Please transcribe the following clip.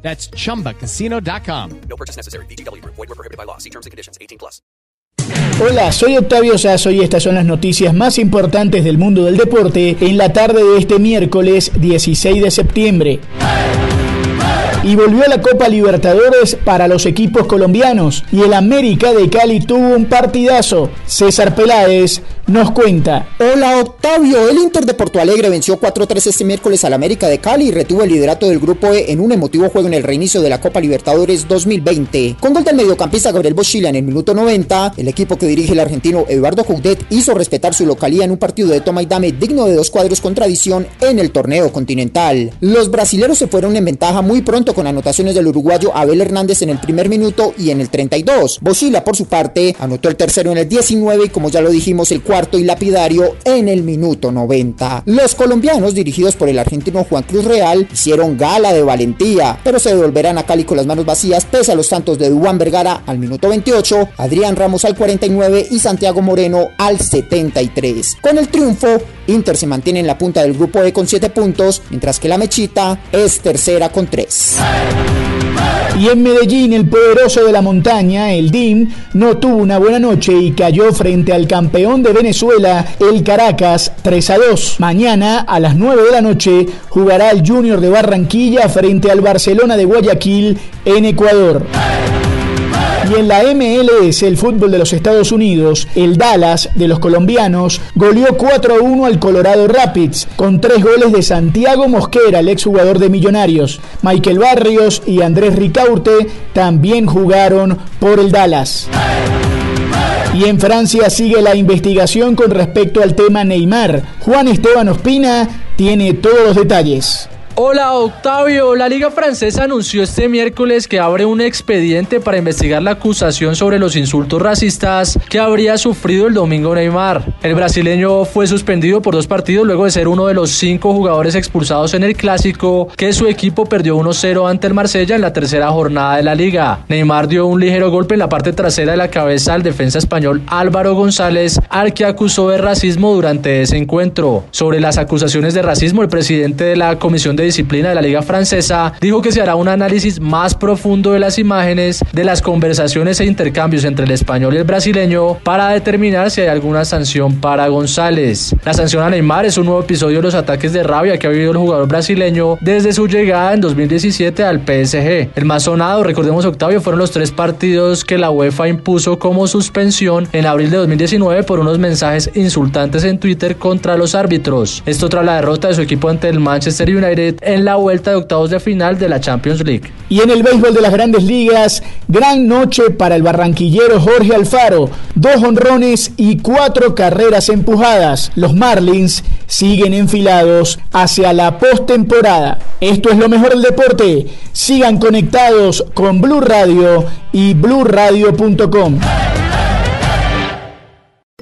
That's chumbacasino.com. No purchase necessary. BGW. Void were prohibited by law. See terms and conditions. 18 plus. Hola, soy Octavio Sazo y estas son las noticias más importantes del mundo del deporte en la tarde de este miércoles 16 de septiembre. Y volvió a la Copa Libertadores para los equipos colombianos y el América de Cali tuvo un partidazo. César Peláez nos cuenta. Hola Octavio, el Inter de Porto Alegre venció 4-3 este miércoles al América de Cali y retuvo el liderato del grupo E en un emotivo juego en el reinicio de la Copa Libertadores 2020. Con gol del mediocampista Gabriel Boschila en el minuto 90, el equipo que dirige el argentino Eduardo Coudet hizo respetar su localía en un partido de toma y dame digno de dos cuadros con tradición en el torneo continental. Los brasileros se fueron en ventaja muy pronto con anotaciones del uruguayo Abel Hernández en el primer minuto y en el 32. Boschila por su parte anotó el tercero en el 19 y como ya lo dijimos el cuarto y lapidario en el minuto 90. Los colombianos dirigidos por el argentino Juan Cruz Real hicieron gala de valentía, pero se devolverán a Cali con las manos vacías pese a los tantos de Duan Vergara al minuto 28, Adrián Ramos al 49 y Santiago Moreno al 73. Con el triunfo, Inter se mantiene en la punta del grupo E con 7 puntos, mientras que la Mechita es tercera con 3. Y en Medellín, el poderoso de la montaña, el DIM, no tuvo una buena noche y cayó frente al campeón de Venezuela, el Caracas, 3 a 2. Mañana, a las 9 de la noche, jugará el Junior de Barranquilla frente al Barcelona de Guayaquil en Ecuador. Y en la MLS, el fútbol de los Estados Unidos, el Dallas de los colombianos goleó 4-1 al Colorado Rapids con tres goles de Santiago Mosquera, el exjugador de Millonarios. Michael Barrios y Andrés Ricaurte también jugaron por el Dallas. Y en Francia sigue la investigación con respecto al tema Neymar. Juan Esteban Ospina tiene todos los detalles. Hola Octavio, la Liga Francesa anunció este miércoles que abre un expediente para investigar la acusación sobre los insultos racistas que habría sufrido el domingo Neymar. El brasileño fue suspendido por dos partidos luego de ser uno de los cinco jugadores expulsados en el clásico que su equipo perdió 1-0 ante el Marsella en la tercera jornada de la liga. Neymar dio un ligero golpe en la parte trasera de la cabeza al defensa español Álvaro González, al que acusó de racismo durante ese encuentro. Sobre las acusaciones de racismo, el presidente de la Comisión de Disciplina de la Liga Francesa dijo que se hará un análisis más profundo de las imágenes, de las conversaciones e intercambios entre el español y el brasileño para determinar si hay alguna sanción para González. La sanción a Neymar es un nuevo episodio de los ataques de rabia que ha vivido el jugador brasileño desde su llegada en 2017 al PSG. El más sonado, recordemos Octavio, fueron los tres partidos que la UEFA impuso como suspensión en abril de 2019 por unos mensajes insultantes en Twitter contra los árbitros. Esto tras la derrota de su equipo ante el Manchester United en la vuelta de octavos de final de la Champions League. Y en el béisbol de las grandes ligas, gran noche para el barranquillero Jorge Alfaro. Dos honrones y cuatro carreras empujadas. Los Marlins siguen enfilados hacia la postemporada. Esto es lo mejor del deporte. Sigan conectados con Blue Radio y bluradio.com.